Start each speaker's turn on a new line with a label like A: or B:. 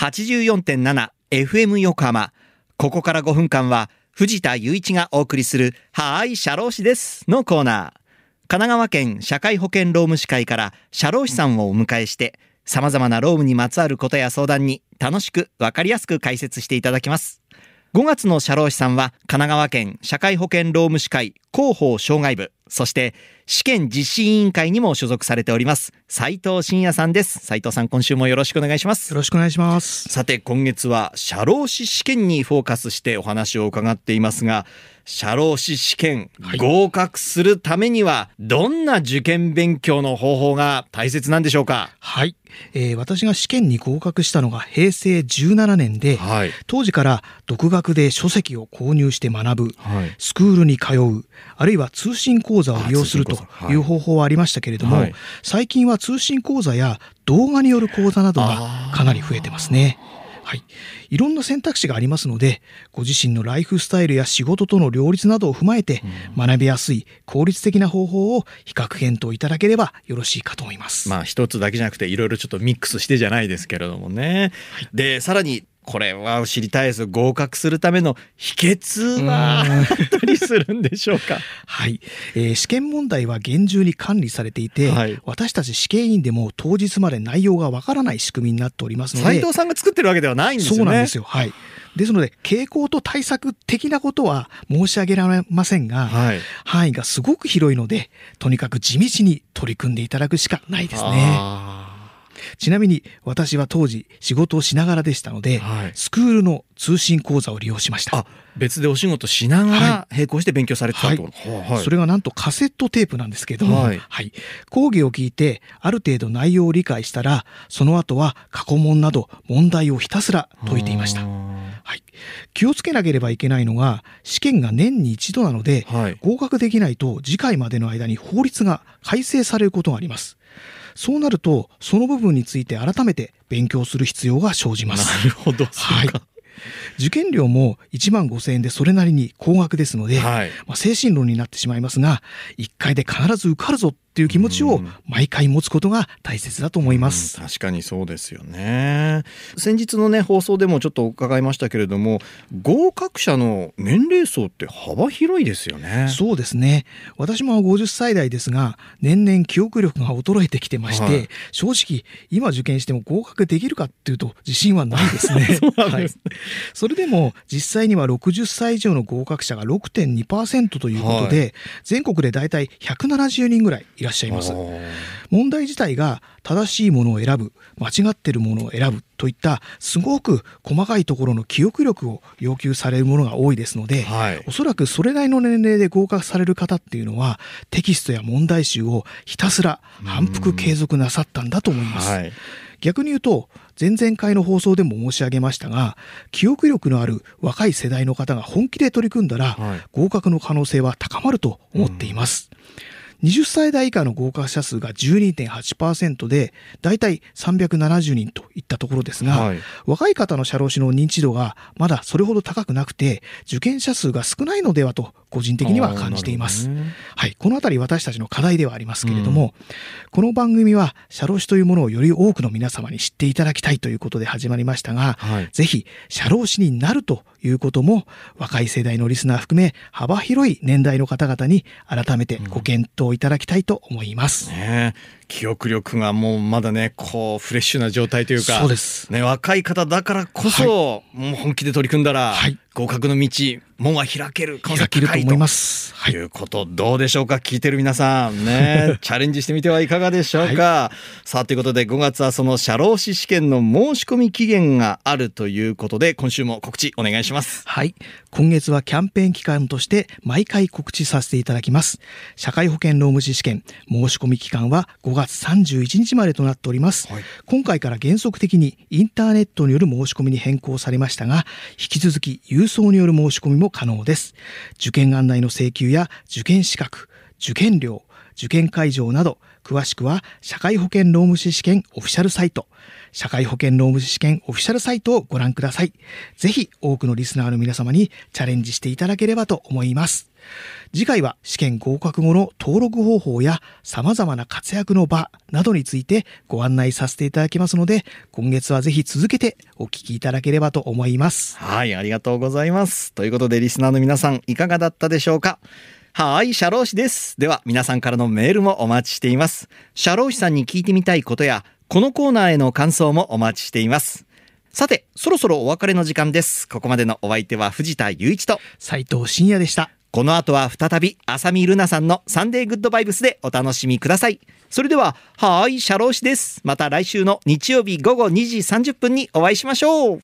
A: 84.7FM 横浜。ここから5分間は藤田雄一がお送りするはーい、社労士ですのコーナー。神奈川県社会保険労務士会から社労士さんをお迎えして様々な労務にまつわることや相談に楽しくわかりやすく解説していただきます。5月の社労士さんは神奈川県社会保険労務士会広報障害部、そして試験実施委員会にも所属されております斉藤真也さんです。斉藤さん今週もよろしくお願いします
B: よ。ろしくお願いします。
A: さて今月は社労士試験にフォーカスしてお話を伺っていますが社労士試験
B: はい。
A: 合格するためにはどんな受験勉強の方法が大切なんでしょうか？
B: はい、えー私が試験に合格したのが平成17年で、
A: はい、
B: 当時から独学で書籍を購入して学ぶ、
A: はい、
B: スクールに通う、あるいは通信講座を利用すると
A: い。
B: いう方法はありましたけれども、
A: はい。
B: 最近は通信講座や動画による講座などがかなり増えてますね。はい。いろんな選択肢がありますので、ご自身のライフスタイルや仕事との両立などを踏まえて、学びやすい効率的な方法を比較検討いただければよろしいかと思います。
A: まあ一つだけじゃなくていろいろちょっとミックスしてじゃないですけれどもね。でさらにこれは知りたいです合格するための秘訣はたりするんでしょうか？
B: はい、えー試験問題は厳重に管理されていて、
A: はい
B: 私たち試験員でも当日まで内容がわからない仕組みになっておりますので
A: 斉藤さんが作ってるわけではないんですよね。
B: そうなんですよ。はい。ですので、傾向と対策的なことは申し上げられませんが、
A: はい。
B: 範囲がすごく広いので、とにかく地道に取り組んでいただくしかないですね。
A: あ
B: ちなみに、私は当時仕事をしながらでしたので、
A: はい。
B: スクールの通信講座を利用しました。
A: 別でお仕事しながら並行して勉強されてたってこと、はい。
B: それがなんとカセットテープなんですけれども、
A: はい。
B: 講義を聞いてある程度内容を理解したらその後は過去問など問題をひたすら解いていました。
A: あ、
B: はい、気をつけなければいけないのが試験が年に一度なので。合格できないと次回までの間に法律が改正されることがありますそうなるとその部分について改めて勉強する必要が生じます
A: なるほど。
B: はい受験料も1万5000円でそれなりに高額ですので、
A: はい。
B: まあ、精神論になってしまいますが1回で必ず受かるぞっていう気持ちを
A: うん。
B: 毎回持つことが大切だと思います。
A: うん確かにそうですよね。先日のね放送でもちょっと伺いましたけれども合格者の年齢層って幅広いですよね。
B: そうですね。私も50歳代ですが年々記憶力が衰えてきてまして、
A: はい。
B: 正直今受験しても合格できるかっていうと自信はないですね。
A: そです
B: はい。それでも実際には60歳以上の合格者が6.2%ということで、全国でだいたい170人ぐらいいらっしゃいます。問題自体が正しいものを選ぶ間違ってるものを選ぶといったすごく細かいところの記憶力を要求されるものが多いですので、
A: はい。
B: おそらくそれなりの年齢で合格される方っていうのはテキストや問題集をひたすら反復継続なさったんだと思います。
A: はい。
B: 逆に言うと前々回の放送でも申し上げましたが記憶力のある若い世代の方が本気で取り組んだら、
A: はい。
B: 合格の可能性は高まると思っています。20歳代以下の合格者数が12.8%で、だいたい370人といったところですが、
A: はい
B: 若い方の社労士の認知度がまだそれほど高くなくて、受験者数が少ないのではと、個人的には感じています。はい、このあたり私たちの課題ではありますけれども、この番組は社労士というものをより多くの皆様に知っていただきたいということで始まりましたが、
A: はい。
B: ぜひ社労士になるということも若い世代のリスナー含め幅広い年代の方々に改めてご検討いただきたいと思います。
A: ねえ。記憶力がもうまだねこうフレッシュな状態というか
B: そうです。
A: ね、若い方だからこそ、もう本気で取り組んだら、
B: はい。
A: 合格の道門は開ける可能性高い
B: と思います。はい。
A: いうことどうでしょうか？聞いてる皆さんね チャレンジしてみてはいかがでしょうか、さあということで5月はその社労士試験の申し込み期限があるということで今週も告知お願いします
B: はい。今月はキャンペーン期間として毎回告知させていただきます。社会保険労務士試験申し込み期間は5月31日までとなっております。
A: はい
B: 今回から原則的にインターネットによる申し込みに変更されましたが、引き続き郵送による申し込みも可能です。受験案内の請求や受験資格、受験料、受験会場など、詳しくは社会保険労務士試験オフィシャルサイト、社会保険労務士試験オフィシャルサイトをご覧ください。ぜひ多くのリスナーの皆様にチャレンジしていただければと思います。次回は試験合格後の登録方法や様々な活躍の場などについてご案内させていただきますので、今月はぜひ続けてお聞きいただければと思います。
A: はい、ありがとうございます。ということで、リスナーの皆さん、いかがだったでしょうか？はい、社労士です。では、皆さんからのメールもお待ちしています。社労士さんに聞いてみたいことや、このコーナーへの感想もお待ちしています。さて、そろそろお別れの時間です。ここまでのお相手は藤田雄一と、
B: 斉藤真也でした。
A: この後は再び、浅見ルナさんのサンデーグッドバイブスでお楽しみください。それでは、はーい、シャロー氏です。また来週の日曜日午後2時30分にお会いしましょう。